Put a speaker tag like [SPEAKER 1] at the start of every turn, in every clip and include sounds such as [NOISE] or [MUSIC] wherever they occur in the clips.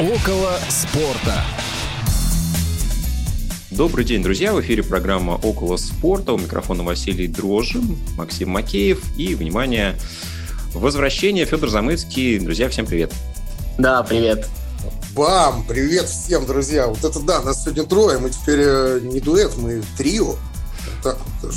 [SPEAKER 1] Около спорта.
[SPEAKER 2] Добрый день, друзья! В эфире программа «Около спорта». У микрофона Василий Дрожин, Максим Макеев. И, внимание, возвращение Федор Замыцкий. Друзья, всем привет!
[SPEAKER 3] Да, привет!
[SPEAKER 4] Бам! Привет всем, друзья! Вот это да, нас сегодня трое. Мы теперь э, не дуэт, мы трио.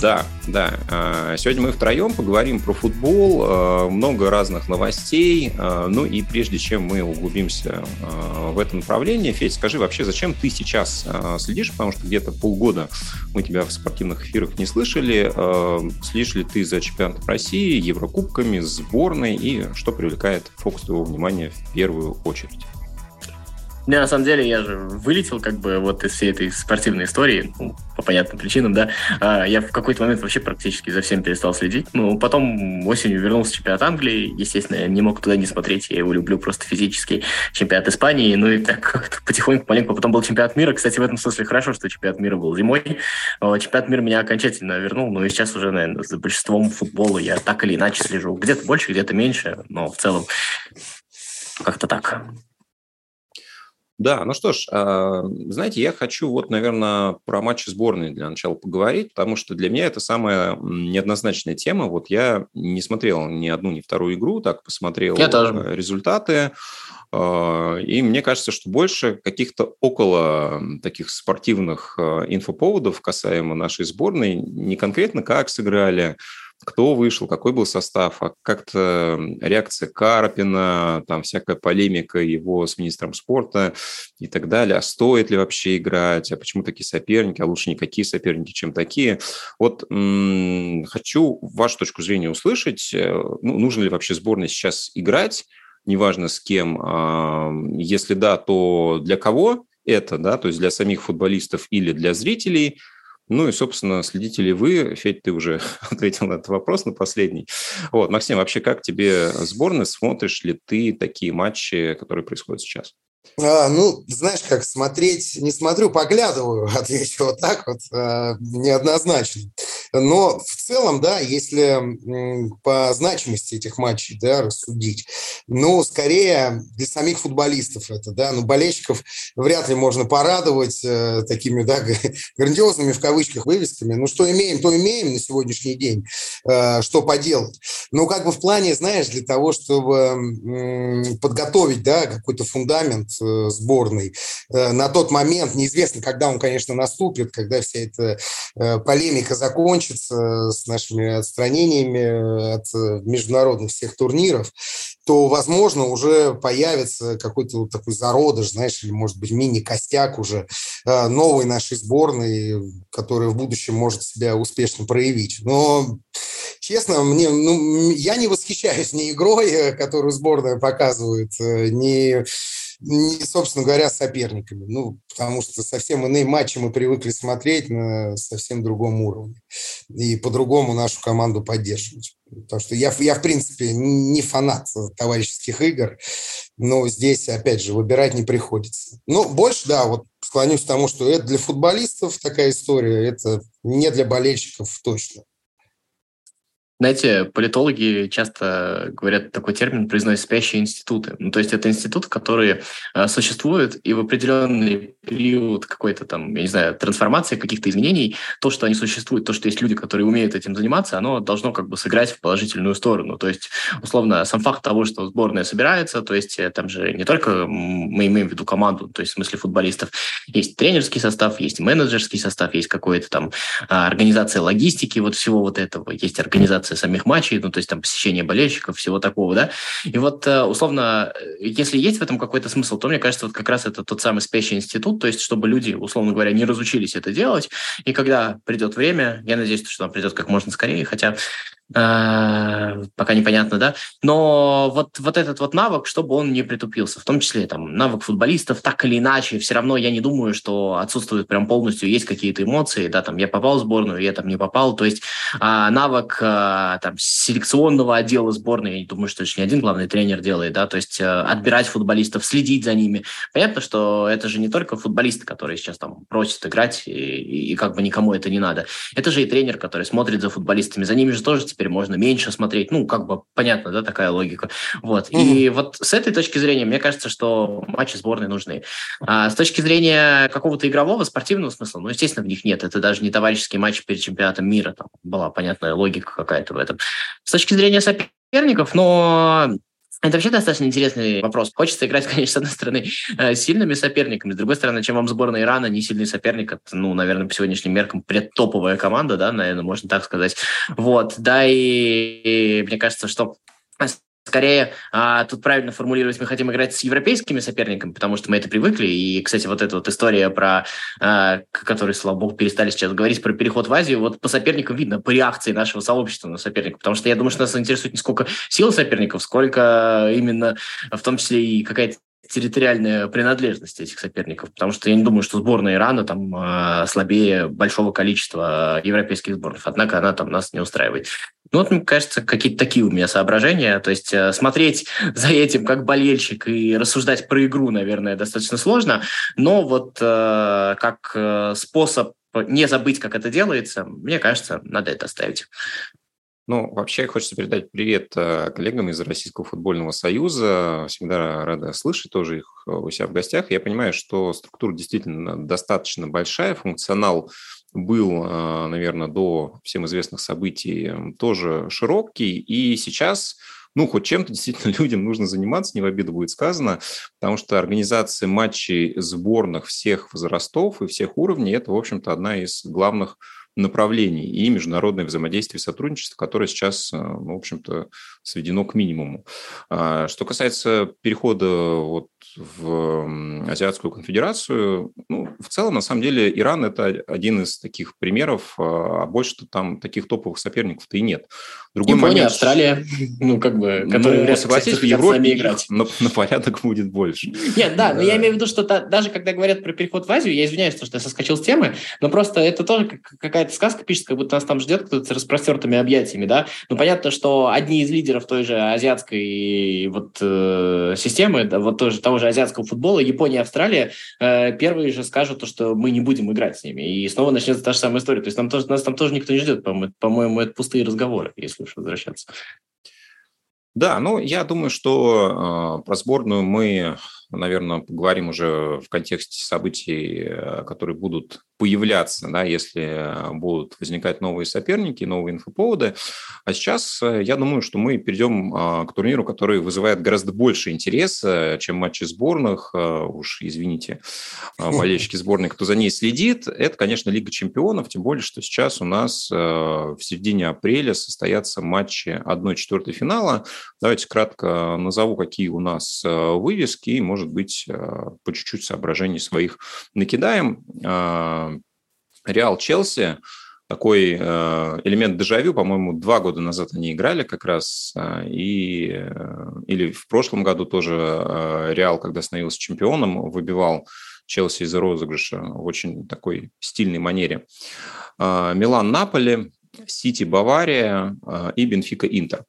[SPEAKER 2] Да, да. А, сегодня мы втроем поговорим про футбол, а, много разных новостей. А, ну и прежде чем мы углубимся в это направление, Федь, скажи вообще, зачем ты сейчас следишь? Потому что где-то полгода мы тебя в спортивных эфирах не слышали. Следишь ли ты за чемпионатом России, Еврокубками, сборной и что привлекает фокус твоего внимания в первую очередь?
[SPEAKER 3] Не, на самом деле, я же вылетел как бы вот из всей этой спортивной истории, ну, по понятным причинам, да. А, я в какой-то момент вообще практически за всем перестал следить. Ну, потом осенью вернулся чемпионат Англии. Естественно, я не мог туда не смотреть. Я его люблю просто физически. Чемпионат Испании. Ну и так [LAUGHS] потихоньку, маленько. Потом был чемпионат мира. Кстати, в этом смысле хорошо, что чемпионат мира был зимой. Чемпионат мира меня окончательно вернул. Ну и сейчас уже, наверное, за большинством футбола я так или иначе слежу. Где-то больше, где-то меньше. Но в целом как-то так.
[SPEAKER 2] Да, ну что ж, а, знаете, я хочу вот, наверное, про матчи сборной для начала поговорить, потому что для меня это самая неоднозначная тема. Вот я не смотрел ни одну, ни вторую игру, так посмотрел я тоже. Э, результаты. А, и мне кажется, что больше каких-то около таких спортивных э, инфоповодов касаемо нашей сборной, не конкретно как сыграли, кто вышел, какой был состав, а как-то реакция Карпина, там всякая полемика его с министром спорта и так далее, а стоит ли вообще играть, а почему такие соперники, а лучше никакие соперники, чем такие. Вот м- хочу вашу точку зрения услышать, э, ну, нужно ли вообще сборной сейчас играть, неважно с кем, а, если да, то для кого это, да, то есть для самих футболистов или для зрителей – ну и, собственно, следите ли вы, Федь, ты уже [LAUGHS] ответил на этот вопрос, на последний. Вот, Максим, вообще как тебе сборная? Смотришь ли ты такие матчи, которые происходят сейчас?
[SPEAKER 4] А, ну, знаешь, как смотреть, не смотрю, поглядываю, [LAUGHS] отвечу вот так вот, а, неоднозначно. Но в целом, да, если по значимости этих матчей, да, рассудить, ну, скорее для самих футболистов это, да, ну, болельщиков вряд ли можно порадовать э, такими, да, грандиозными в кавычках вывесками. Ну, что имеем, то имеем на сегодняшний день, э, что поделать. Ну, как бы в плане, знаешь, для того, чтобы э, подготовить, да, какой-то фундамент э, сборной э, на тот момент, неизвестно, когда он, конечно, наступит, когда вся эта э, полемика закончится с нашими отстранениями от э, международных всех турниров, то, возможно, уже появится какой-то вот такой зародыш, знаешь, или, может быть, мини-костяк уже э, новой нашей сборной, которая в будущем может себя успешно проявить. Но честно, мне, ну, я не восхищаюсь ни игрой, э, которую сборная показывает, ни не, собственно говоря, соперниками. Ну, потому что совсем иные матчи мы привыкли смотреть на совсем другом уровне. И по-другому нашу команду поддерживать. Потому что я, я, в принципе, не фанат товарищеских игр, но здесь, опять же, выбирать не приходится. Но больше, да, вот склонюсь к тому, что это для футболистов такая история, это не для болельщиков точно.
[SPEAKER 3] Знаете, политологи часто говорят такой термин, произносят спящие институты. Ну, то есть это институты, которые э, существуют, и в определенный период какой-то там, я не знаю, трансформации, каких-то изменений, то, что они существуют, то, что есть люди, которые умеют этим заниматься, оно должно как бы сыграть в положительную сторону. То есть, условно, сам факт того, что сборная собирается, то есть э, там же не только мы имеем в виду команду, то есть в смысле футболистов, есть тренерский состав, есть менеджерский состав, есть какая-то там а, организация логистики вот всего вот этого, есть организация организация самих матчей, ну, то есть там посещение болельщиков, всего такого, да. И вот, э, условно, если есть в этом какой-то смысл, то, мне кажется, вот как раз это тот самый спящий институт, то есть чтобы люди, условно говоря, не разучились это делать, и когда придет время, я надеюсь, что оно придет как можно скорее, хотя Э, пока непонятно, да, но вот, вот этот вот навык, чтобы он не притупился, в том числе там навык футболистов, так или иначе, все равно я не думаю, что отсутствует прям полностью, есть какие-то эмоции, да, там я попал в сборную, я там не попал, то есть а, навык а, там селекционного отдела сборной, я не думаю, что это не один главный тренер делает, да, то есть а, отбирать футболистов, следить за ними. Понятно, что это же не только футболисты, которые сейчас там просят играть, и, и, и как бы никому это не надо. Это же и тренер, который смотрит за футболистами, за ними же тоже теперь теперь можно меньше смотреть. Ну, как бы понятно, да, такая логика. Вот. Mm-hmm. И вот с этой точки зрения, мне кажется, что матчи сборной нужны. А с точки зрения какого-то игрового, спортивного смысла, ну, естественно, в них нет. Это даже не товарищеский матч перед чемпионатом мира. Там была понятная логика какая-то в этом. С точки зрения соперников, но это вообще достаточно интересный вопрос. Хочется играть, [LAUGHS] конечно, с одной стороны, э, сильными соперниками, с другой стороны, чем вам сборная Ирана не сильный соперник, это, ну, наверное, по сегодняшним меркам предтоповая команда, да, наверное, можно так сказать. Вот, да, и, и мне кажется, что Скорее, а, тут правильно формулировать, мы хотим играть с европейскими соперниками, потому что мы это привыкли. И, кстати, вот эта вот история про, а, которой, слава богу, перестали сейчас говорить, про переход в Азию, вот по соперникам видно, по реакции нашего сообщества на соперников. Потому что я думаю, что нас интересует не сколько сила соперников, сколько именно, в том числе и какая-то территориальная принадлежность этих соперников, потому что я не думаю, что сборная Ирана там э, слабее большого количества европейских сборных, однако она там нас не устраивает. Ну вот, мне кажется, какие-то такие у меня соображения, то есть э, смотреть [LAUGHS] за этим как болельщик и рассуждать про игру, наверное, достаточно сложно, но вот э, как э, способ не забыть, как это делается, мне кажется, надо это оставить.
[SPEAKER 2] Ну, вообще хочется передать привет коллегам из Российского футбольного союза. Всегда рада слышать тоже их у себя в гостях. Я понимаю, что структура действительно достаточно большая, функционал был, э, наверное, до всем известных событий тоже широкий. И сейчас ну, хоть чем-то действительно [LAUGHS] людям нужно заниматься, не в обиду будет сказано, потому что организация матчей сборных всех возрастов и всех уровней – это, в общем-то, одна из главных направлений и международное взаимодействие и сотрудничество, которое сейчас, ну, в общем-то, сведено к минимуму. А, что касается перехода вот в Азиатскую конфедерацию, ну, в целом, на самом деле, Иран – это один из таких примеров, а, а больше-то там таких топовых соперников-то и нет.
[SPEAKER 3] Другой Япония, момент... Австралия, [LAUGHS] ну, как бы, которые,
[SPEAKER 2] ну, согласись, в Европе играть. На, на порядок будет больше.
[SPEAKER 3] Нет, да, но я имею в виду, что даже когда говорят про переход в Азию, я извиняюсь, что я соскочил с темы, но просто это тоже какая-то сказка пишет, как будто нас там ждет кто-то с распростертыми объятиями, да. Ну, понятно, что одни из лидеров той же азиатской вот э, системы, да, вот тоже, того же азиатского футбола, Япония Австралия, э, первые же скажут, то, что мы не будем играть с ними. И снова начнется та же самая история. То есть нам тоже, нас там тоже никто не ждет, по-моему, по-моему это пустые разговоры, если уж возвращаться.
[SPEAKER 2] Да, ну, я думаю, что э, про сборную мы, наверное, поговорим уже в контексте событий, э, которые будут появляться, да, если будут возникать новые соперники, новые инфоповоды. А сейчас э, я думаю, что мы перейдем а, к турниру, который вызывает гораздо больше интереса, чем матчи сборных. Э, уж извините, а, [LAUGHS] болельщики сборной, кто за ней следит. Это, конечно, Лига чемпионов, тем более, что сейчас у нас э, в середине апреля состоятся матчи 1-4 финала. Давайте кратко назову, какие у нас вывески, и, может быть, по чуть-чуть соображений своих накидаем. Реал Челси, такой э, элемент дежавю, по-моему, два года назад они играли как раз, э, и, э, или в прошлом году тоже Реал, когда становился чемпионом, выбивал Челси из розыгрыша в очень такой стильной манере. Милан Наполи, Сити Бавария и Бенфика Интер.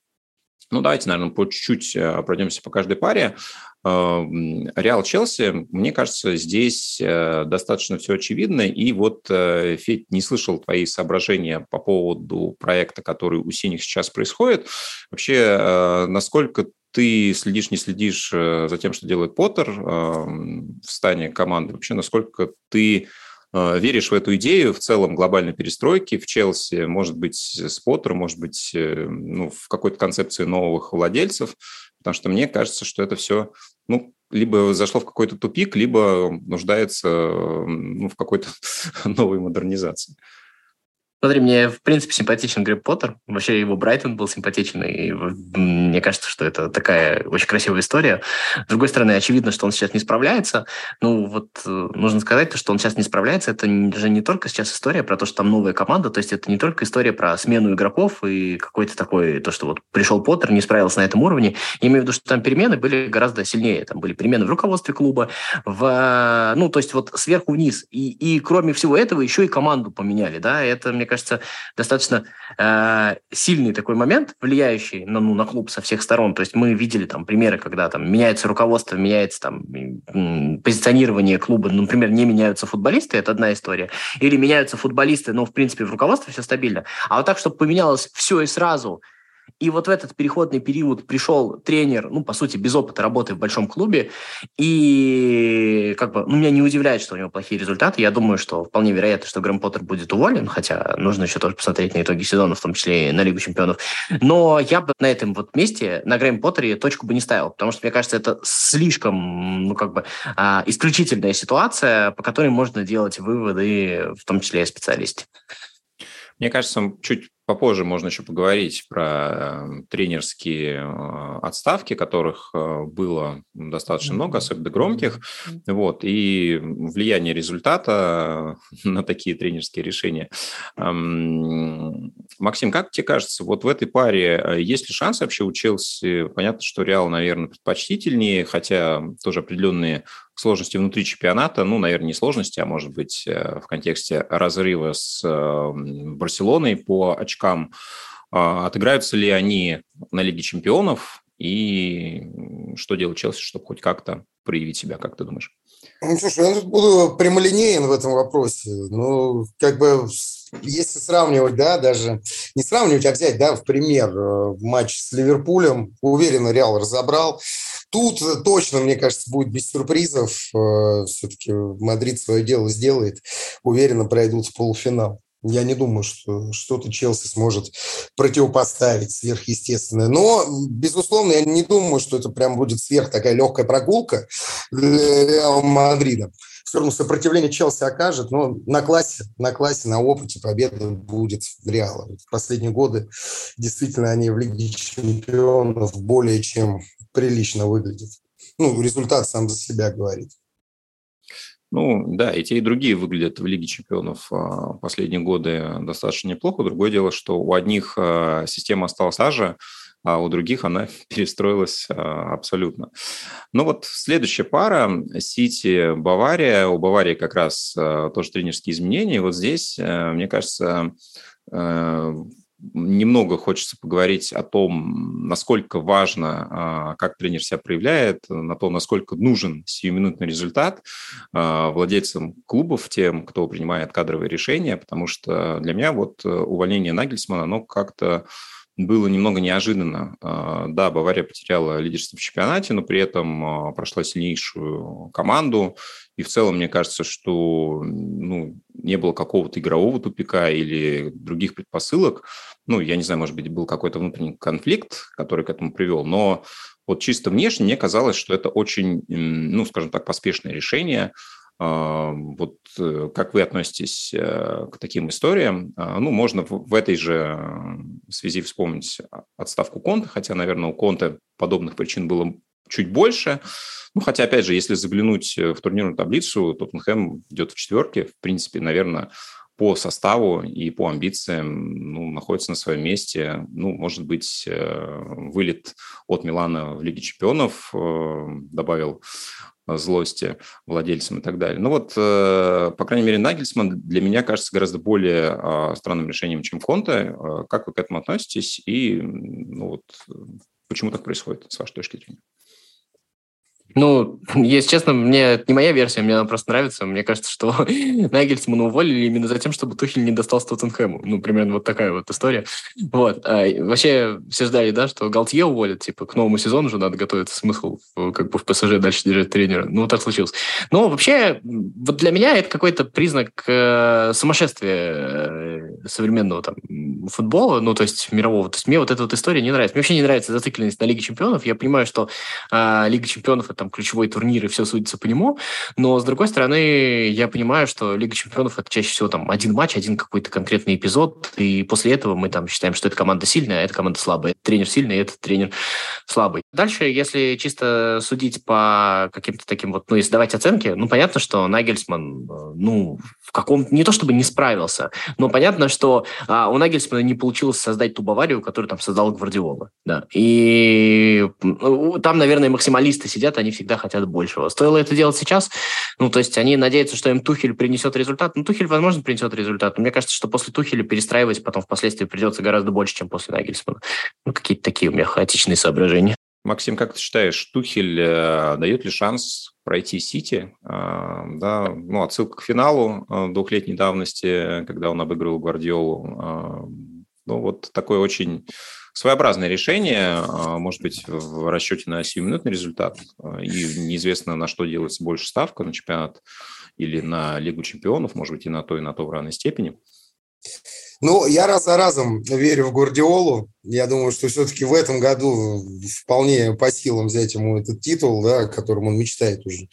[SPEAKER 2] Ну, давайте, наверное, по чуть-чуть пройдемся по каждой паре. Реал Челси, мне кажется, здесь э, достаточно все очевидно. И вот, э, Федь, не слышал твои соображения по поводу проекта, который у синих сейчас происходит. Вообще, э, насколько ты следишь, не следишь за тем, что делает Поттер в стане команды? Вообще, насколько ты веришь в эту идею в целом глобальной перестройки в Челси, может быть, с Поттером, может быть, ну, в какой-то концепции новых владельцев, потому что мне кажется, что это все ну, либо зашло в какой-то тупик, либо нуждается ну, в какой-то [LAUGHS] новой модернизации.
[SPEAKER 3] Смотри, мне, в принципе, симпатичен Гриб Поттер. Вообще его Брайтон был симпатичен, и мне кажется, что это такая очень красивая история. С другой стороны, очевидно, что он сейчас не справляется. Ну, вот э, нужно сказать, то, что он сейчас не справляется, это же не только сейчас история про то, что там новая команда, то есть это не только история про смену игроков и какой-то такой, то, что вот пришел Поттер, не справился на этом уровне. Я имею в виду, что там перемены были гораздо сильнее. Там были перемены в руководстве клуба, в, ну, то есть вот сверху вниз. И, и кроме всего этого еще и команду поменяли, да, это, мне кажется, кажется, достаточно э, сильный такой момент, влияющий на, ну, на клуб со всех сторон. То есть мы видели там примеры, когда там меняется руководство, меняется там позиционирование клуба, ну, например, не меняются футболисты, это одна история, или меняются футболисты, но в принципе в руководстве все стабильно. А вот так, чтобы поменялось все и сразу, и вот в этот переходный период пришел тренер, ну, по сути, без опыта работы в большом клубе, и как бы, ну, меня не удивляет, что у него плохие результаты. Я думаю, что вполне вероятно, что Грэм Поттер будет уволен, хотя нужно еще тоже посмотреть на итоги сезона, в том числе и на Лигу чемпионов. Но я бы на этом вот месте, на Грэм Поттере, точку бы не ставил, потому что, мне кажется, это слишком, ну, как бы, а, исключительная ситуация, по которой можно делать выводы, в том числе и специалисте.
[SPEAKER 2] Мне кажется, чуть Попозже можно еще поговорить про эм, тренерские э, отставки, которых э, было достаточно много, особенно громких. Вот, и влияние результата на такие тренерские решения. Максим, как тебе кажется, вот в этой паре э, есть ли шанс вообще у Челси? Понятно, что Реал, наверное, предпочтительнее, хотя тоже определенные сложности внутри чемпионата, ну, наверное, не сложности, а может быть в контексте разрыва с Барселоной по очкам. А, отыграются ли они на Лиге чемпионов и что делать Челси, чтобы хоть как-то проявить себя, как ты думаешь?
[SPEAKER 4] Ну, слушай, я буду прямолинеен в этом вопросе. Ну, как бы, если сравнивать, да, даже не сравнивать, а взять, да, в пример э, матч с Ливерпулем, уверенно, Реал разобрал. Тут точно, мне кажется, будет без сюрпризов. Э, Все-таки Мадрид свое дело сделает. Уверенно пройдут в полуфинал. Я не думаю, что что-то Челси сможет противопоставить сверхъестественное. Но, безусловно, я не думаю, что это прям будет сверх такая легкая прогулка для Мадрида. Все равно сопротивление Челси окажет, но на классе, на классе, на опыте победа будет Реала. В последние годы действительно они в Лиге чемпионов более чем прилично выглядят. Ну, результат сам за себя говорит.
[SPEAKER 2] Ну, да, и те, и другие выглядят в Лиге чемпионов а, последние годы достаточно неплохо. Другое дело, что у одних а, система осталась та же, а у других она [LAUGHS] перестроилась а, абсолютно. Ну вот следующая пара Сити-Бавария. У Баварии как раз тоже тренерские изменения. Вот здесь, мне кажется, немного хочется поговорить о том, насколько важно, а, как тренер себя проявляет, на то, насколько нужен сиюминутный результат а, владельцам клубов, тем, кто принимает кадровые решения, потому что для меня вот э, увольнение Нагельсмана, оно как-то было немного неожиданно. А, да, Бавария потеряла лидерство в чемпионате, но при этом прошла сильнейшую команду. И в целом, мне кажется, что ну, не было какого-то игрового тупика или других предпосылок. Ну, я не знаю, может быть, был какой-то внутренний конфликт, который к этому привел, но вот чисто внешне мне казалось, что это очень, ну, скажем так, поспешное решение. А, вот э, как вы относитесь э, к таким историям? А, ну, можно в этой же связи вспомнить отставку Конта, хотя, наверное, у Конта подобных причин было чуть больше. Ну, хотя, опять же, если заглянуть в турнирную таблицу, Тоттенхэм идет в четверке. В принципе, наверное, по составу и по амбициям ну, находится на своем месте. Ну, может быть, э, вылет от Милана в Лиге чемпионов э, добавил злости владельцам и так далее. Ну вот, э, по крайней мере, Нагельсман для меня кажется гораздо более а, странным решением, чем Конте. Как вы к этому относитесь и ну, вот, почему так происходит, с вашей точки зрения?
[SPEAKER 3] Ну, [LAUGHS] если честно, мне это не моя версия, мне она просто нравится. Мне кажется, что [LAUGHS] Нагельсмана уволили именно за тем, чтобы Тухель не достался Тоттенхэму. Ну, примерно вот такая вот история. Вот. А, вообще, все ждали, да, что Галтье уволят, типа, к новому сезону уже надо готовиться, смысл как бы в ПСЖ дальше держать тренера. Ну, так случилось. Но вообще, вот для меня это какой-то признак э, сумасшествия э, современного там футбола, ну, то есть мирового. То есть мне вот эта вот история не нравится. Мне вообще не нравится зацикленность на Лиге чемпионов. Я понимаю, что э, Лига чемпионов – это там ключевой турнир, и все судится по нему. Но, с другой стороны, я понимаю, что Лига чемпионов – это чаще всего там один матч, один какой-то конкретный эпизод, и после этого мы там считаем, что эта команда сильная, а эта команда слабая. Этот тренер сильный, а этот тренер слабый. Дальше, если чисто судить по каким-то таким вот, ну, если давать оценки, ну, понятно, что Нагельсман, э, ну, в каком не то чтобы не справился, но понятно, что а, у Нагельсмана не получилось создать ту Баварию, которую там создал Гвардиола. Да. И там, наверное, максималисты сидят, они всегда хотят большего. Стоило это делать сейчас? Ну, то есть они надеются, что им Тухель принесет результат. Ну, Тухель, возможно, принесет результат, но мне кажется, что после Тухеля перестраивать потом впоследствии придется гораздо больше, чем после Нагельсмана. Ну, какие-то такие у меня хаотичные соображения.
[SPEAKER 2] Максим, как ты считаешь, Тухель э, дает ли шанс пройти Сити? Э, да, ну, отсылка к финалу э, двухлетней давности, когда он обыграл Гвардиолу. Э, ну, вот такое очень своеобразное решение, э, может быть, в расчете на сиюминутный результат, э, и неизвестно, на что делается больше ставка, на чемпионат или на Лигу чемпионов, может быть, и на то, и на то в равной степени.
[SPEAKER 4] Ну, я раз за разом верю в Гвардиолу. Я думаю, что все-таки в этом году вполне по силам взять ему этот титул, да, о котором он мечтает уже.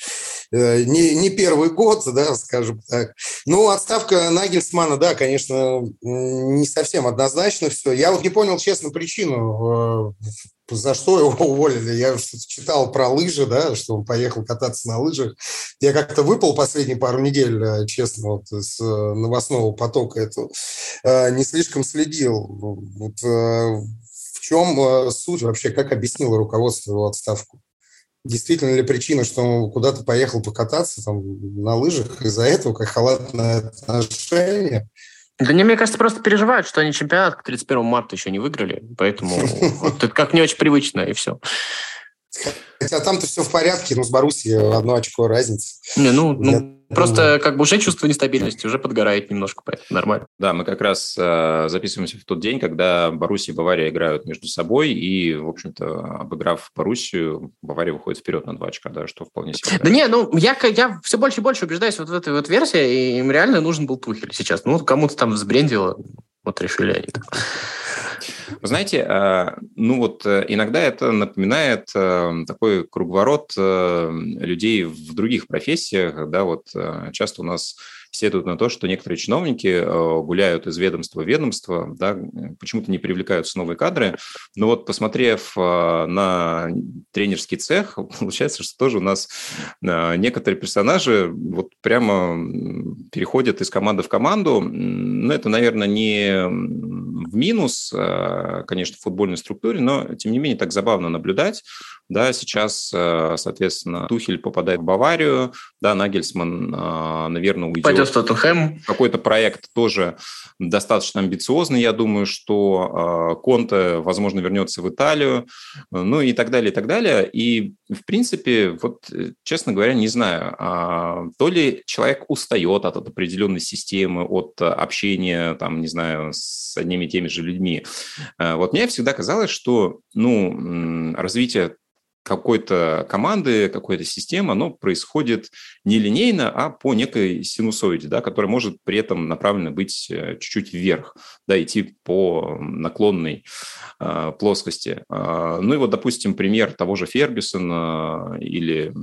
[SPEAKER 4] Э, не, не первый год, да, скажем так. Ну, отставка Нагельсмана, да, конечно, не совсем однозначно все. Я вот не понял, честно, причину э, за что его уволили. Я читал про лыжи, да, что он поехал кататься на лыжах. Я как-то выпал последние пару недель, э, честно, вот с э, новостного потока этого. Э, не слишком следил. Вот, в чем суть вообще, как объяснило руководство его отставку? Действительно ли причина, что он куда-то поехал покататься там, на лыжах, из-за этого как халатное отношение –
[SPEAKER 3] да не, мне кажется, просто переживают, что они чемпионат к 31 марта еще не выиграли, поэтому [LAUGHS] это как не очень привычно, и все.
[SPEAKER 4] Хотя там-то все в порядке, но с Боруссией одно очко разница.
[SPEAKER 3] Не, ну, ну просто как бы уже чувство нестабильности, уже подгорает немножко, поэтому нормально.
[SPEAKER 2] Да, мы как раз э, записываемся в тот день, когда Боруссия и Бавария играют между собой, и, в общем-то, обыграв Боруссию, Бавария выходит вперед на два очка, да, что вполне себе.
[SPEAKER 3] Да не, ну, я, я все больше и больше убеждаюсь вот в этой вот версии, и им реально нужен был Тухель сейчас. Ну, кому-то там взбрендило, вот решили они так.
[SPEAKER 2] Вы знаете, э, ну вот э, иногда это напоминает э, такой круговорот людей в других профессиях, да, вот часто у нас сетуют на то, что некоторые чиновники гуляют из ведомства в ведомство, да, почему-то не привлекаются новые кадры. Но вот посмотрев на тренерский цех, [LAUGHS] получается, что тоже у нас некоторые персонажи вот прямо переходят из команды в команду. Ну, это, наверное, не в минус, конечно, в футбольной структуре, но, тем не менее, так забавно наблюдать. Да, сейчас, соответственно, Тухель попадает в Баварию, да, Нагельсман, наверное, уйдет
[SPEAKER 3] пойдет в Тоттенхэм.
[SPEAKER 2] Какой-то проект тоже достаточно амбициозный. Я думаю, что э, Конте, возможно, вернется в Италию, ну и так далее, и так далее. И, в принципе, вот, честно говоря, не знаю, а, то ли человек устает от определенной системы, от общения, там, не знаю, с одними и теми же людьми. Э, вот мне всегда казалось, что, ну, развитие какой-то команды, какой-то системы, оно происходит не линейно, а по некой синусоиде, да, которая может при этом направлена быть э, чуть-чуть вверх, да, идти по наклонной э, плоскости. Э, ну и вот, допустим, пример того же Фергюсона или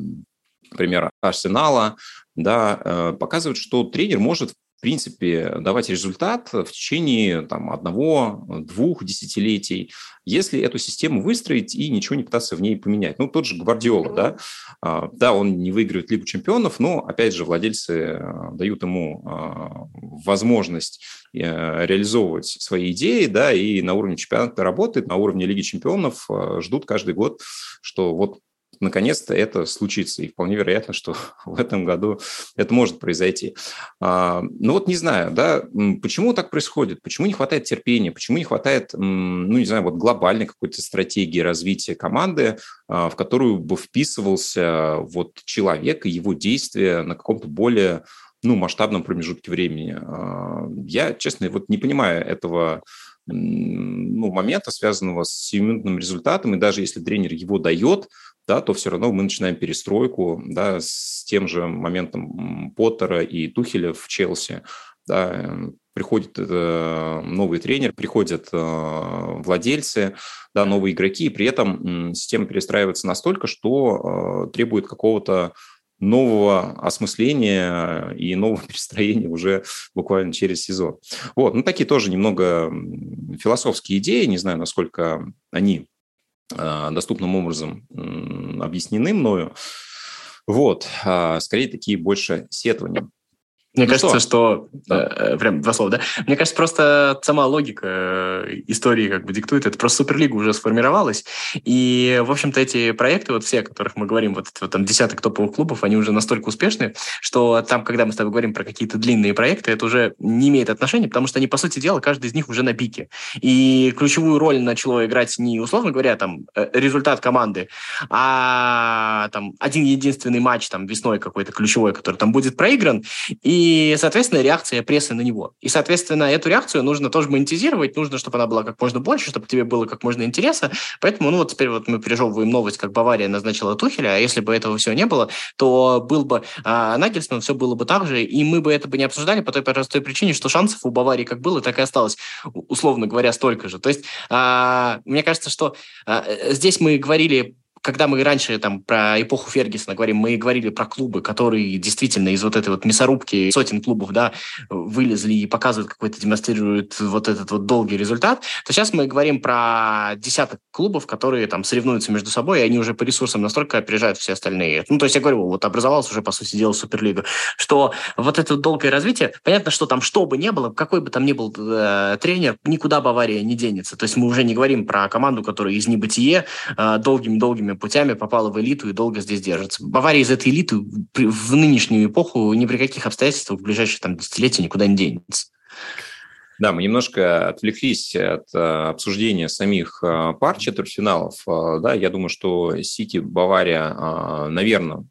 [SPEAKER 2] пример Арсенала, да, э, показывает, что тренер может в принципе, давать результат в течение там, одного-двух десятилетий, если эту систему выстроить и ничего не пытаться в ней поменять. Ну, тот же Гвардиола, да, а, да, он не выигрывает Лигу чемпионов, но, опять же, владельцы а, дают ему а, возможность э, реализовывать свои идеи, да, и на уровне чемпионата работает, на уровне Лиги чемпионов ждут каждый год, что вот наконец-то это случится. И вполне вероятно, что [LAUGHS] в этом году это может произойти. А, ну вот не знаю, да, почему так происходит, почему не хватает терпения, почему не хватает, ну не знаю, вот глобальной какой-то стратегии развития команды, а, в которую бы вписывался вот человек и его действия на каком-то более ну, масштабном промежутке времени. А, я, честно, вот не понимаю этого ну, момента, связанного с сиюминутным результатом, и даже если тренер его дает, да, то все равно мы начинаем перестройку да, с тем же моментом Поттера и Тухеля в Челси. Да, приходит э, новый тренер, приходят э, владельцы, да, новые игроки, и при этом э, система перестраивается настолько, что э, требует какого-то нового осмысления и нового [LAUGHS] перестроения уже буквально через сезон. Вот, ну такие тоже немного философские идеи, не знаю, насколько они доступным образом объяснены мною. Вот, а, скорее такие больше сетования.
[SPEAKER 3] Мне ну кажется, что... что да. э, прям два слова, да? Мне кажется, просто сама логика э, истории как бы диктует. Это просто Суперлига уже сформировалась. И, в общем-то, эти проекты, вот все, о которых мы говорим, вот, вот там десяток топовых клубов, они уже настолько успешны, что там, когда мы с тобой говорим про какие-то длинные проекты, это уже не имеет отношения, потому что они, по сути дела, каждый из них уже на пике. И ключевую роль начало играть не, условно говоря, там, э, результат команды, а там один единственный матч там весной какой-то ключевой, который там будет проигран, и и, соответственно, реакция прессы на него. И, соответственно, эту реакцию нужно тоже монетизировать, нужно, чтобы она была как можно больше, чтобы тебе было как можно интереса. Поэтому, ну вот теперь вот мы пережевываем новость, как Бавария назначила Тухеля, а если бы этого всего не было, то был бы а, Нагельсман, все было бы так же, и мы бы это бы не обсуждали по той простой причине, что шансов у Баварии как было, так и осталось, условно говоря, столько же. То есть, а, мне кажется, что а, здесь мы говорили когда мы раньше там про эпоху Фергисона говорим, мы говорили про клубы, которые действительно из вот этой вот мясорубки сотен клубов, да, вылезли и показывают какой-то, демонстрируют вот этот вот долгий результат, то сейчас мы говорим про десяток клубов, которые там соревнуются между собой, и они уже по ресурсам настолько опережают все остальные. Ну, то есть я говорю, вот образовалась уже, по сути дела, Суперлига, что вот это долгое развитие, понятно, что там что бы ни было, какой бы там ни был э, тренер, никуда Бавария не денется. То есть мы уже не говорим про команду, которая из небытие э, долгими-долгими путями попала в элиту и долго здесь держится. Бавария из этой элиты в нынешнюю эпоху ни при каких обстоятельствах в ближайшие там, десятилетия никуда не денется.
[SPEAKER 2] Да, мы немножко отвлеклись от э, обсуждения самих э, пар четвертьфиналов. Э, да, я думаю, что Сити, Бавария, наверное,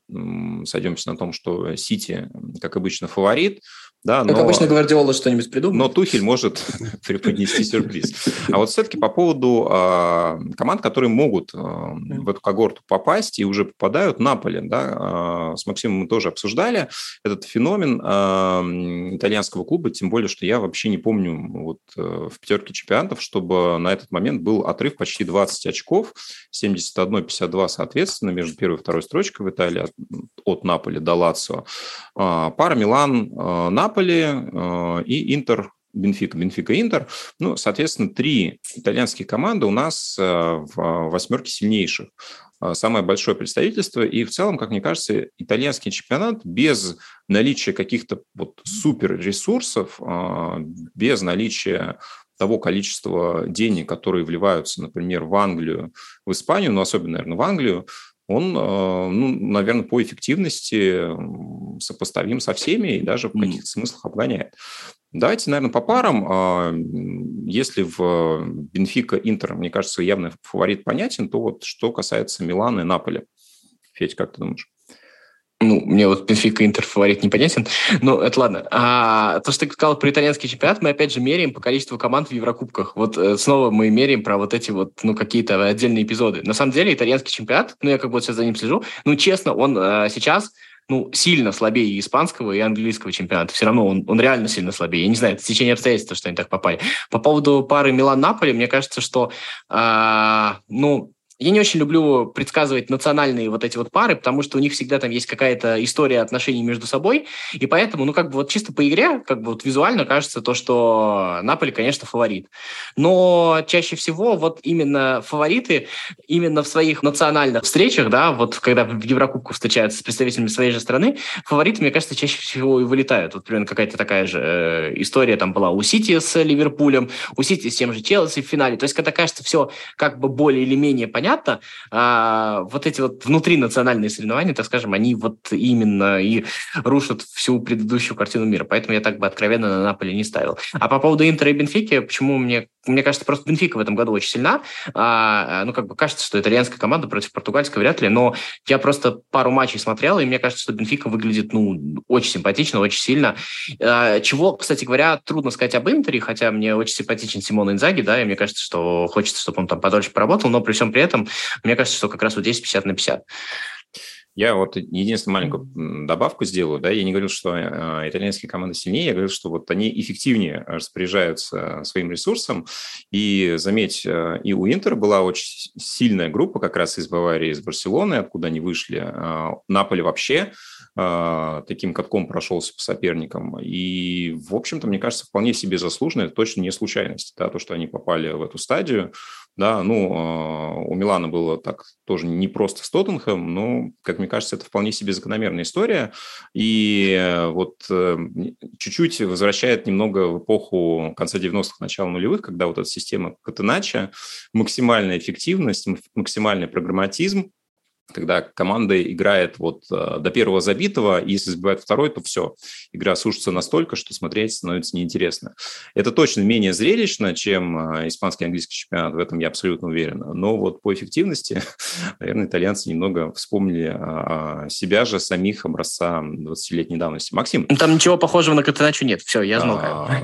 [SPEAKER 2] сойдемся на том, что Сити, как обычно, фаворит. Да,
[SPEAKER 3] как но, обычно Гвардиола что-нибудь придумает.
[SPEAKER 2] Но Тухель может [LAUGHS] преподнести сюрприз. А вот все-таки по поводу э, команд, которые могут э, в эту когорту попасть и уже попадают, Наполе, да, э, с Максимом мы тоже обсуждали этот феномен э, итальянского клуба, тем более, что я вообще не помню вот э, в пятерке чемпионатов, чтобы на этот момент был отрыв почти 20 очков, 71-52 соответственно, между первой и второй строчкой в Италии от, Наполи до Лацио. Э, пара Милан-Наполи Наполи э, и Интер Бенфика, Бенфика, Интер. Ну, соответственно, три итальянские команды у нас в восьмерке сильнейших. Самое большое представительство. И в целом, как мне кажется, итальянский чемпионат без наличия каких-то вот супер ресурсов, без наличия того количества денег, которые вливаются, например, в Англию, в Испанию, но особенно, наверное, в Англию, он, э, ну, наверное, по эффективности сопоставим со всеми и даже в каких-то смыслах обгоняет. Давайте, наверное, по парам. А, если в Бенфика Интер, мне кажется, явный фаворит понятен, то вот что касается Милана и Наполи. Федь, как ты думаешь?
[SPEAKER 3] Ну, мне вот Бенфика Интер фаворит непонятен, но это ладно. А то, что ты сказал про итальянский чемпионат, мы опять же меряем по количеству команд в Еврокубках. Вот э, снова мы меряем про вот эти вот, ну, какие-то отдельные эпизоды. На самом деле итальянский чемпионат, ну, я как бы вот сейчас за ним слежу, ну, честно, он э, сейчас ну, сильно слабее испанского и английского чемпионата. Все равно он, он реально сильно слабее. Я не знаю, это течение обстоятельств, что они так попали. По поводу пары Милан-Наполи, мне кажется, что, э, ну, я не очень люблю предсказывать национальные вот эти вот пары, потому что у них всегда там есть какая-то история отношений между собой, и поэтому, ну, как бы вот чисто по игре, как бы вот визуально кажется то, что Наполи, конечно, фаворит. Но чаще всего вот именно фавориты именно в своих национальных встречах, да, вот когда в Еврокубку встречаются с представителями своей же страны, фавориты, мне кажется, чаще всего и вылетают. Вот примерно какая-то такая же э, история там была у Сити с Ливерпулем, у Сити с тем же Челси в финале. То есть, когда кажется все как бы более или менее понятно, понятно, а вот эти вот внутринациональные соревнования, так скажем, они вот именно и рушат всю предыдущую картину мира. Поэтому я так бы откровенно на Наполе не ставил. А по поводу Интера и Бенфики, почему мне мне кажется, просто Бенфика в этом году очень сильна. А, ну, как бы кажется, что итальянская команда против португальской вряд ли, но я просто пару матчей смотрел, и мне кажется, что Бенфика выглядит, ну, очень симпатично, очень сильно. А, чего, кстати говоря, трудно сказать об Интере, хотя мне очень симпатичен Симон Инзаги, да, и мне кажется, что хочется, чтобы он там подольше поработал, но при всем при этом мне кажется, что как раз вот здесь 50 на 50.
[SPEAKER 2] Я вот единственную маленькую добавку сделаю, да, я не говорил, что э, итальянские команды сильнее, я говорил, что вот они эффективнее распоряжаются своим ресурсом, и заметь, э, и у Интера была очень сильная группа как раз из Баварии, из Барселоны, откуда они вышли, э, Наполе вообще таким катком прошелся по соперникам, и, в общем-то, мне кажется, вполне себе заслуженно, это точно не случайность, да, то, что они попали в эту стадию, Да, ну, а, у Милана было так тоже не просто с Тоттенхэм, но, как мне кажется, это вполне себе закономерная история. И э, вот э, чуть-чуть возвращает немного в эпоху конца 90-х, начала нулевых, когда вот эта система Катенача, максимальная эффективность, максимальный программатизм, когда команда играет вот э, до первого забитого, и если забивает второй, то все, игра сушится настолько, что смотреть становится неинтересно. Это точно менее зрелищно, чем э, испанский и английский чемпионат, в этом я абсолютно уверен. Но вот по эффективности, [LAUGHS] наверное, итальянцы немного вспомнили себя же, самих образца 20-летней давности. Максим?
[SPEAKER 3] Там ничего похожего на Катеначу нет, все, я знал.
[SPEAKER 2] А,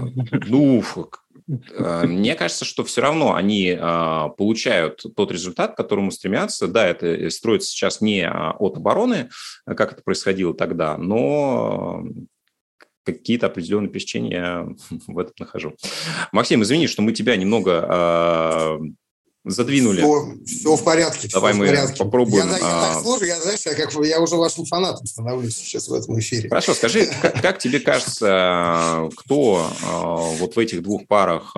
[SPEAKER 2] ну, Э, мне кажется, что все равно они а, получают тот результат, к которому стремятся. Да, это строится сейчас не а, от обороны, как это происходило тогда, но какие-то определенные впечатления я [LAUGHS] в этом нахожу. Максим, извини, что мы тебя немного а, задвинули.
[SPEAKER 4] Все, все в порядке.
[SPEAKER 2] Давай мы
[SPEAKER 4] порядке.
[SPEAKER 2] попробуем.
[SPEAKER 4] Я, я так слушаю, я, знаешь, я, как, я уже вашим фанатом становлюсь сейчас в этом эфире.
[SPEAKER 2] Хорошо, скажи, [LAUGHS] как, как тебе кажется, кто вот в этих двух парах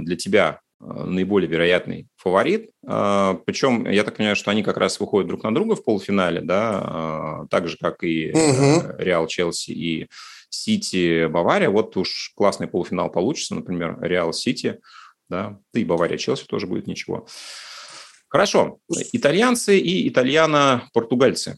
[SPEAKER 2] для тебя наиболее вероятный фаворит. Причем, я так понимаю, что они как раз выходят друг на друга в полуфинале, да, так же, как и угу. Реал Челси и Сити Бавария. Вот уж классный полуфинал получится, например, Реал Сити – да, да и Бавария Челси тоже будет ничего. Хорошо, итальянцы и итальяно-португальцы.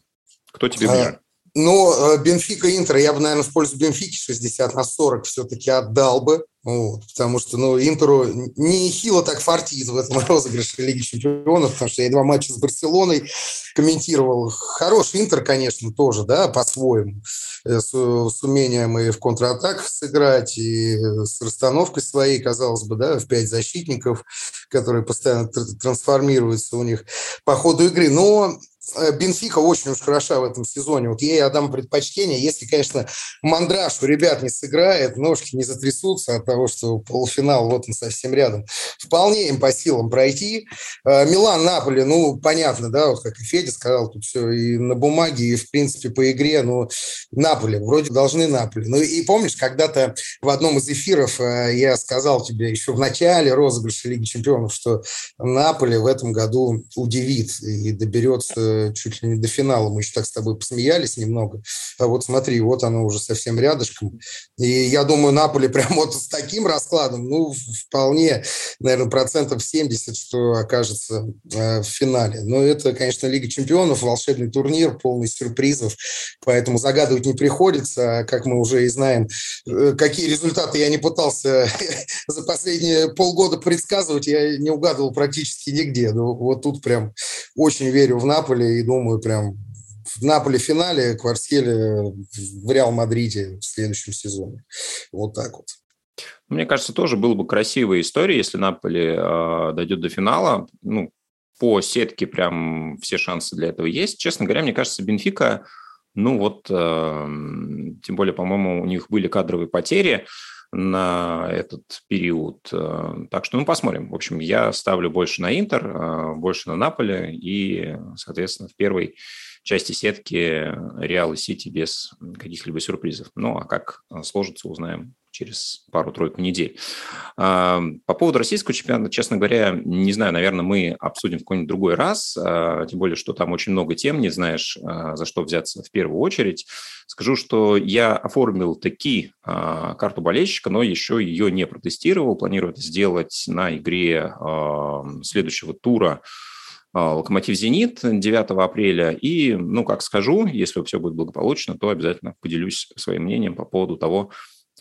[SPEAKER 2] Кто тебе а, ближе?
[SPEAKER 4] Ну, э, Бенфика Интер, я бы, наверное, в пользу Бенфики 60 на 40 все-таки отдал бы. Вот, потому что, ну, Интеру не хило так фартит в этом [LAUGHS] розыгрыше Лиги Чемпионов, потому что я два матча с Барселоной комментировал. Хороший Интер, конечно, тоже, да, по-своему, э, с, с умением и в контратаках сыграть, и с расстановкой своей, казалось бы, да, в пять защитников, которые постоянно трансформируются у них по ходу игры. Но Э, Бенфика очень уж хороша в этом сезоне. Вот ей отдам предпочтение. Если, конечно, Мандраж у ребят не сыграет, ножки не затрясутся от того, что полуфинал вот он совсем рядом. Вполне им по силам пройти. Э, Милан, Наполи, ну, понятно, да, вот как и Федя сказал, тут все и на бумаге, и, в принципе, по игре, ну, Наполи, вроде должны Наполи. Ну, и помнишь, когда-то в одном из эфиров э, я сказал тебе еще в начале розыгрыша Лиги Чемпионов, что Наполи в этом году удивит и доберется чуть ли не до финала. Мы еще так с тобой посмеялись немного. А вот смотри, вот оно уже совсем рядышком. И я думаю, Наполи [LAUGHS] прям вот с таким раскладом, ну, вполне, наверное, процентов 70, что окажется э, в финале. Но это, конечно, Лига чемпионов, волшебный турнир, полный сюрпризов, поэтому загадывать не приходится. А как мы уже и знаем, э, какие результаты я не пытался [LAUGHS] за последние полгода предсказывать, я не угадывал практически нигде. Но вот тут прям очень верю в Наполе и думаю, прям в Наполе финале, Кварсхеле в Реал Мадриде в следующем сезоне. Вот так вот.
[SPEAKER 2] Мне кажется, тоже было бы красивая история, если Наполе э, дойдет до финала. Ну, по сетке прям все шансы для этого есть. Честно говоря, мне кажется, Бенфика, ну вот, э, тем более, по-моему, у них были кадровые потери на этот период. Э, так что, ну, посмотрим. В общем, я ставлю больше на Интер, э, больше на Наполе и, соответственно, в первой части сетки Реал и Сити без каких-либо сюрпризов. Ну, а как сложится, узнаем через пару-тройку недель. А, по поводу российского чемпионата, честно говоря, не знаю, наверное, мы обсудим в какой-нибудь другой раз, а, тем более, что там очень много тем, не знаешь, а, за что взяться в первую очередь. Скажу, что я оформил таки карту болельщика, но еще ее не протестировал. Планирую это сделать на игре следующего тура Локомотив «Зенит» 9 апреля. И, ну, как скажу, если все будет благополучно, то обязательно поделюсь своим мнением по поводу того,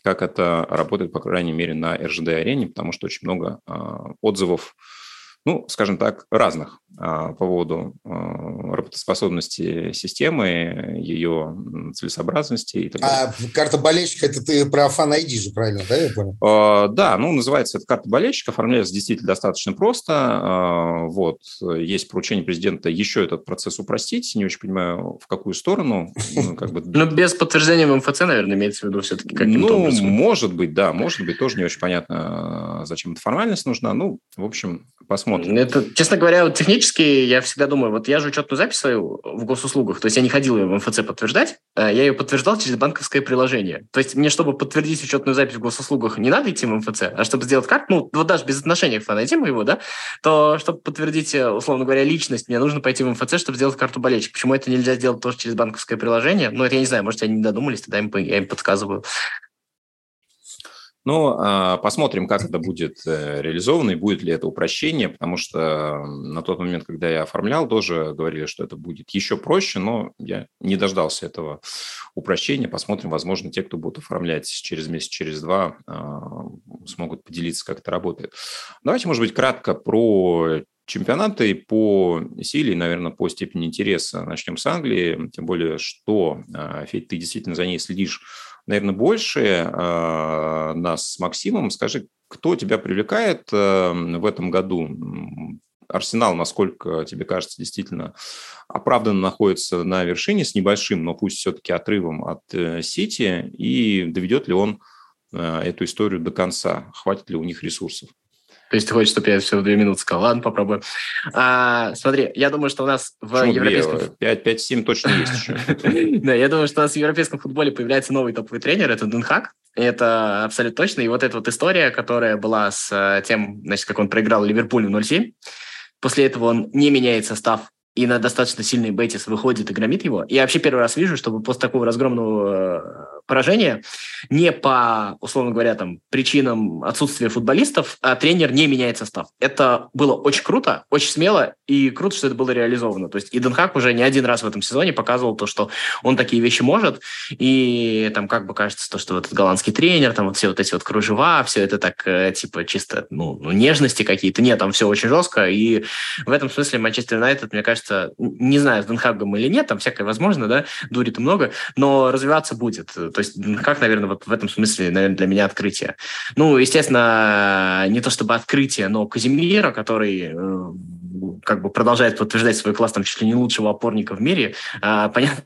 [SPEAKER 2] как это работает, по крайней мере, на РЖД-арене, потому что очень много а, отзывов ну, скажем так, разных а, по поводу а, работоспособности системы, ее целесообразности и так
[SPEAKER 4] далее. А карта болельщика, это ты про Fan ID же, правильно, да, я понял?
[SPEAKER 2] А, да, ну, называется это карта болельщика, оформляется действительно достаточно просто. А, вот, есть поручение президента еще этот процесс упростить, не очень понимаю, в какую сторону.
[SPEAKER 3] Ну, как бы... [LAUGHS] ну без подтверждения в МФЦ, наверное, имеется в виду все-таки каким-то
[SPEAKER 2] Ну, образом. может быть, да, может быть, тоже не очень понятно, зачем эта формальность нужна. Ну, в общем, посмотрим.
[SPEAKER 3] Это, честно говоря, вот технически я всегда думаю, вот я же учетную запись свою в госуслугах, то есть я не ходил ее в МФЦ подтверждать, а я ее подтверждал через банковское приложение. То есть мне, чтобы подтвердить учетную запись в госуслугах, не надо идти в МФЦ, а чтобы сделать как, ну, вот даже без отношения к фанатизму его, да, то чтобы подтвердить, э, условно говоря, личность, мне нужно пойти в МФЦ, чтобы сделать карту болельщика. Почему это нельзя сделать тоже через банковское приложение? Ну, это я не знаю, может, они не додумались, тогда им, я им подсказываю.
[SPEAKER 2] Ну, а, посмотрим, как это будет э, реализовано и будет ли это упрощение, потому что на тот момент, когда я оформлял, тоже говорили, что это будет еще проще, но я не дождался этого упрощения. Посмотрим, возможно, те, кто будут оформлять через месяц, через два, а, смогут поделиться, как это работает. Давайте, может быть, кратко про чемпионаты по силе, наверное, по степени интереса. Начнем с Англии, тем более, что, а, Федь, ты действительно за ней следишь наверное, больше э, нас с Максимом. Скажи, кто тебя привлекает э, в этом году? Арсенал, насколько тебе кажется, действительно оправданно находится на вершине с небольшим, но пусть все-таки отрывом от э, Сити, и доведет ли он э, эту историю до конца? Хватит ли у них ресурсов?
[SPEAKER 3] То есть ты хочешь, чтобы я все в две минуты сказал? Ладно, попробуем. А, смотри, я думаю, что у нас в Почему европейском...
[SPEAKER 2] 5-7 точно есть еще. [LAUGHS]
[SPEAKER 3] Да, я думаю, что у нас в европейском футболе появляется новый топовый тренер, это Денхак. Это абсолютно точно. И вот эта вот история, которая была с э, тем, значит, как он проиграл Ливерпулю 0-7, после этого он не меняет состав и на достаточно сильный Бетис выходит и громит его. Я вообще первый раз вижу, чтобы после такого разгромного э, поражение не по, условно говоря, там, причинам отсутствия футболистов, а тренер не меняет состав. Это было очень круто, очень смело, и круто, что это было реализовано. То есть Иден Хак уже не один раз в этом сезоне показывал то, что он такие вещи может, и там как бы кажется то, что вот этот голландский тренер, там вот все вот эти вот кружева, все это так э, типа чисто, ну, ну нежности какие-то. Нет, там все очень жестко, и в этом смысле Манчестер Юнайтед, мне кажется, не знаю, с Денхагом или нет, там всякое возможно, да, дурит много, но развиваться будет. То есть как, наверное, вот в этом смысле, наверное, для меня открытие. Ну, естественно, не то чтобы открытие, но Казимира, который э, как бы продолжает подтверждать свой класс там чуть ли не лучшего опорника в мире, а, понятно,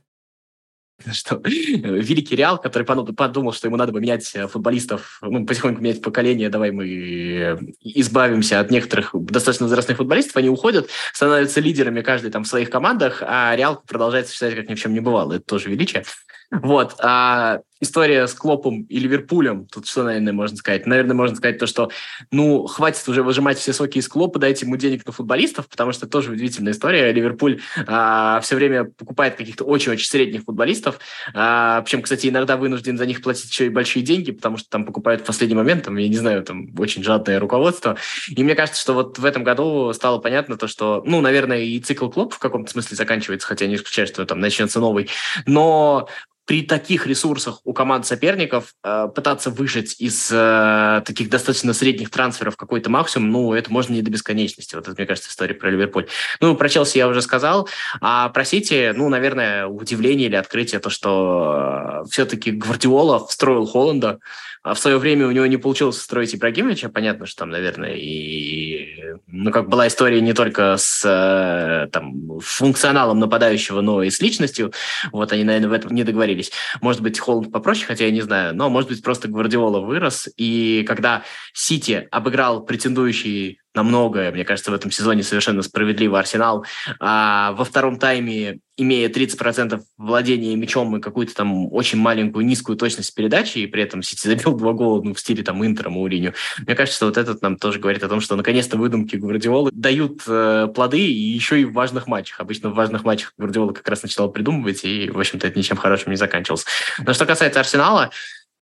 [SPEAKER 3] что [LAUGHS] великий Реал, который подумал, что ему надо бы менять э, футболистов, ну, потихоньку менять поколение, давай мы э, избавимся от некоторых достаточно возрастных футболистов, они уходят, становятся лидерами каждый там в своих командах, а Реал продолжает существовать как ни в чем не бывало. Это тоже величие. Вот. А история с Клопом и Ливерпулем, тут что, наверное, можно сказать? Наверное, можно сказать то, что, ну, хватит уже выжимать все соки из Клопа, дайте ему денег на футболистов, потому что тоже удивительная история. Ливерпуль а, все время покупает каких-то очень-очень средних футболистов, а, причем, кстати, иногда вынужден за них платить еще и большие деньги, потому что там покупают в последний момент, там, я не знаю, там очень жадное руководство. И мне кажется, что вот в этом году стало понятно то, что, ну, наверное, и цикл Клоп в каком-то смысле заканчивается, хотя не исключаю, что там начнется новый, но при таких ресурсах у команд соперников э, пытаться выжать из э, таких достаточно средних трансферов какой-то максимум, ну, это можно не до бесконечности. Вот это, мне кажется, история про Ливерпуль. Ну, про Челси я уже сказал. А про Сити, ну, наверное, удивление или открытие, то, что э, все-таки Гвардиола встроил Холланда. А в свое время у него не получилось строить Ибрагимовича. Понятно, что там, наверное, и... Ну, как была история не только с э, там, функционалом нападающего, но и с личностью. Вот они, наверное, в этом не договорились. Может быть, Холланд попроще, хотя я не знаю. Но, может быть, просто Гвардиола вырос. И когда Сити обыграл претендующий на многое, мне кажется, в этом сезоне совершенно справедливо Арсенал. А во втором тайме, имея 30% владения мячом и какую-то там очень маленькую низкую точность передачи, и при этом Сити [LAUGHS] забил два гола ну, в стиле там Интера, Мауриню, мне кажется, что вот этот нам тоже говорит о том, что наконец-то выдумки Гвардиолы дают э, плоды и еще и в важных матчах. Обычно в важных матчах Гвардиола как раз начинал придумывать, и, в общем-то, это ничем хорошим не заканчивалось. Но что касается Арсенала,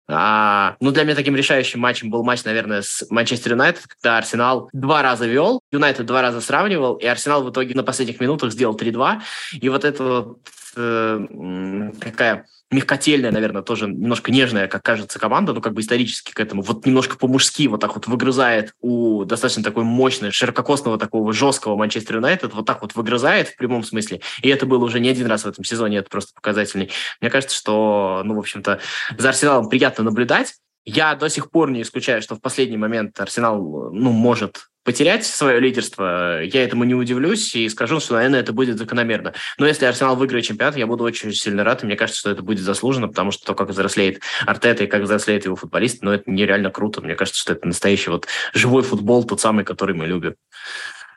[SPEAKER 3] а, ну, для меня таким решающим матчем был матч, наверное, с Манчестер Юнайтед, когда Арсенал два раза вел, Юнайтед два раза сравнивал, и Арсенал в итоге на последних минутах сделал 3-2. И вот это вот э, какая мягкотельная, наверное, тоже немножко нежная, как кажется, команда, но как бы исторически к этому, вот немножко по-мужски вот так вот выгрызает у достаточно такой мощной, ширококосного такого жесткого Манчестер Юнайтед, вот так вот выгрызает в прямом смысле. И это было уже не один раз в этом сезоне, это просто показательный. Мне кажется, что, ну, в общем-то, за Арсеналом приятно наблюдать, я до сих пор не исключаю, что в последний момент Арсенал ну, может потерять свое лидерство, я этому не удивлюсь и скажу, что, наверное, это будет закономерно. Но если Арсенал выиграет чемпионат, я буду очень сильно рад, и мне кажется, что это будет заслуженно, потому что то, как взрослеет Артета и как взрослеет его футболист, ну, это нереально круто. Мне кажется, что это настоящий вот живой футбол, тот самый, который мы любим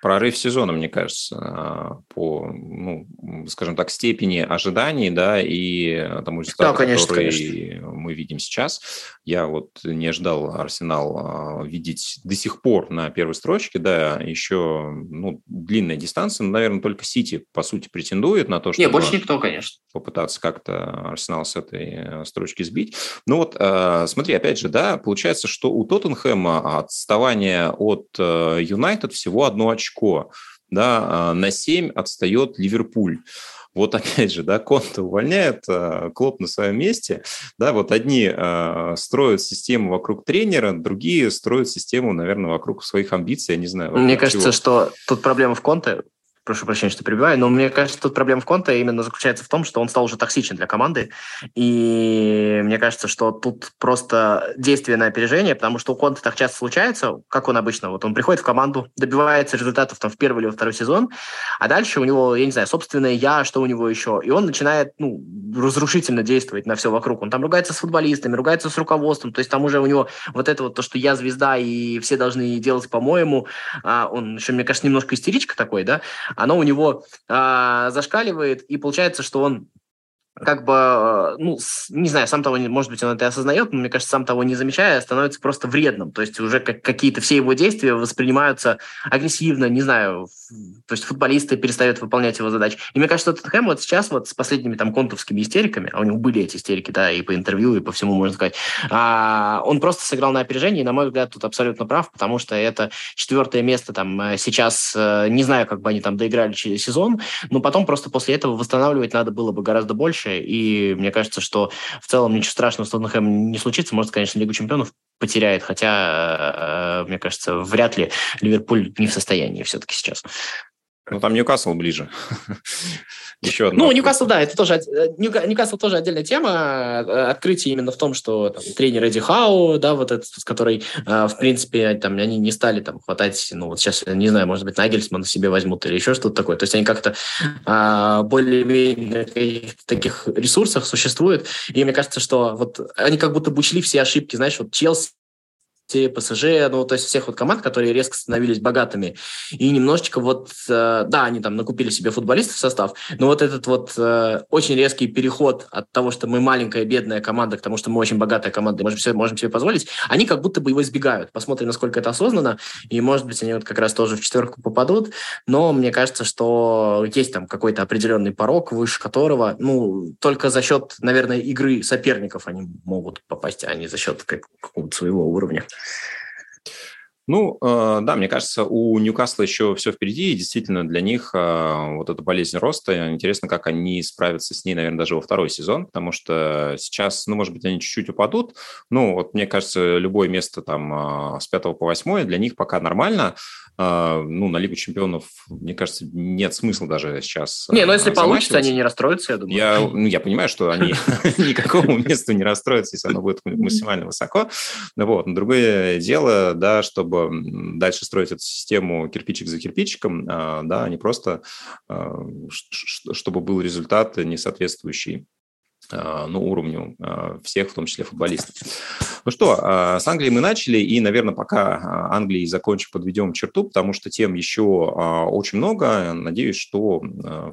[SPEAKER 2] прорыв сезона, мне кажется, а, по, ну, скажем так, степени ожиданий, да, и тому результату, да, конечно, который конечно. мы видим сейчас. Я вот не ожидал Арсенал а, видеть до сих пор на первой строчке, да, еще, ну, длинная дистанция, но, наверное, только Сити, по сути, претендует на то,
[SPEAKER 3] что... Не, больше никто, конечно.
[SPEAKER 2] Попытаться как-то Арсенал с этой э, строчки сбить. Ну вот, а, смотри, опять же, да, получается, что у Тоттенхэма отставание от э, Юнайтед всего одно очко очко, да, а, на 7 отстает Ливерпуль. Вот опять же, да, Конта увольняет, а, Клоп на своем месте, да, вот одни э, строят систему вокруг тренера, другие строят систему, наверное, вокруг своих амбиций, я не знаю.
[SPEAKER 3] Мне кажется, чего. что тут проблема в Конте, прошу прощения, что перебиваю, но мне кажется, тут проблема в Конте именно заключается в том, что он стал уже токсичен для команды, и мне кажется, что тут просто действие на опережение, потому что у Конте так часто случается, как он обычно, вот он приходит в команду, добивается результатов там в первый или во второй сезон, а дальше у него, я не знаю, собственное я, что у него еще, и он начинает, ну, разрушительно действовать на все вокруг, он там ругается с футболистами, ругается с руководством, то есть там уже у него вот это вот то, что я звезда, и все должны делать по-моему, а он еще, мне кажется, немножко истеричка такой, да, оно у него э, зашкаливает, и получается, что он как бы, э, ну, не знаю, сам того, может быть, он это осознает, но мне кажется, сам того не замечая, становится просто вредным. То есть уже как, какие-то все его действия воспринимаются агрессивно, не знаю, то есть футболисты перестают выполнять его задачи. И мне кажется, Тоттенхэм вот сейчас вот с последними там контовскими истериками, а у него были эти истерики, да, и по интервью, и по всему, можно сказать, а, он просто сыграл на опережение, и, на мой взгляд, тут абсолютно прав, потому что это четвертое место там э, сейчас, э, не знаю, как бы они там доиграли сезон, но потом просто после этого восстанавливать надо было бы гораздо больше, дальше. И мне кажется, что в целом ничего страшного с Тоттенхэмом не случится. Может, конечно, Лигу чемпионов потеряет, хотя, э, мне кажется, вряд ли Ливерпуль не в состоянии все-таки сейчас.
[SPEAKER 2] Ну, там Ньюкасл ближе. [LAUGHS]
[SPEAKER 3] Еще одно. Ну, Ньюкасл, да, это тоже, э, Ньюкасл тоже отдельная тема. Э, открытие именно в том, что там, тренер Эдди Хау, да, вот этот, с которой, э, в принципе, там, они не стали там хватать, ну, вот сейчас, не знаю, может быть, Нагельсмана себе возьмут или еще что-то такое. То есть они как-то а, более-менее таких ресурсах существуют. И мне кажется, что вот они как будто бы учли все ошибки, знаешь, вот Челси ПСЖ, ну, то есть всех вот команд, которые резко становились богатыми. И немножечко вот, э, да, они там накупили себе футболистов в состав, но вот этот вот э, очень резкий переход от того, что мы маленькая бедная команда, к тому, что мы очень богатая команда, и можем себе, можем себе позволить, они как будто бы его избегают. Посмотрим, насколько это осознанно, и, может быть, они вот как раз тоже в четверку попадут, но мне кажется, что есть там какой-то определенный порог, выше которого, ну, только за счет, наверное, игры соперников они могут попасть, а не за счет какого-то своего уровня.
[SPEAKER 2] Ну, э, да, мне кажется, у Ньюкасла еще все впереди, и действительно для них э, вот эта болезнь роста, интересно, как они справятся с ней, наверное, даже во второй сезон, потому что сейчас, ну, может быть, они чуть-чуть упадут, ну, вот мне кажется, любое место там э, с 5 по 8 для них пока нормально, а, ну, на Лигу чемпионов, мне кажется, нет смысла даже сейчас
[SPEAKER 3] Не, но если получится, они не расстроятся, я думаю.
[SPEAKER 2] Я, ну, я понимаю, что они [LAUGHS] [LAUGHS] никакому месту не расстроятся, если оно будет максимально высоко. Вот. Но другое дело, да, чтобы дальше строить эту систему кирпичик за кирпичиком, а, да, а не просто, чтобы был результат не соответствующий а, ну, уровню а, всех, в том числе футболистов. Ну что, а, с Англией мы начали, и, наверное, пока Англии закончим, подведем черту, потому что тем еще очень много. Надеюсь, что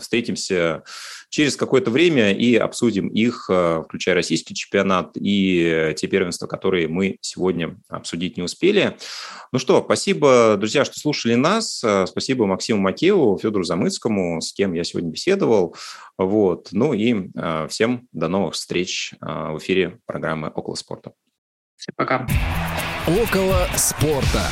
[SPEAKER 2] встретимся через какое-то время и обсудим их, включая российский чемпионат и те первенства, которые мы сегодня обсудить не успели. Ну что, спасибо, друзья, что слушали нас. Спасибо Максиму Макееву, Федору Замыцкому, с кем я сегодня беседовал. Вот. Ну и всем до новых встреч э, в эфире программы «Около спорта».
[SPEAKER 3] Всем пока.
[SPEAKER 1] «Около спорта».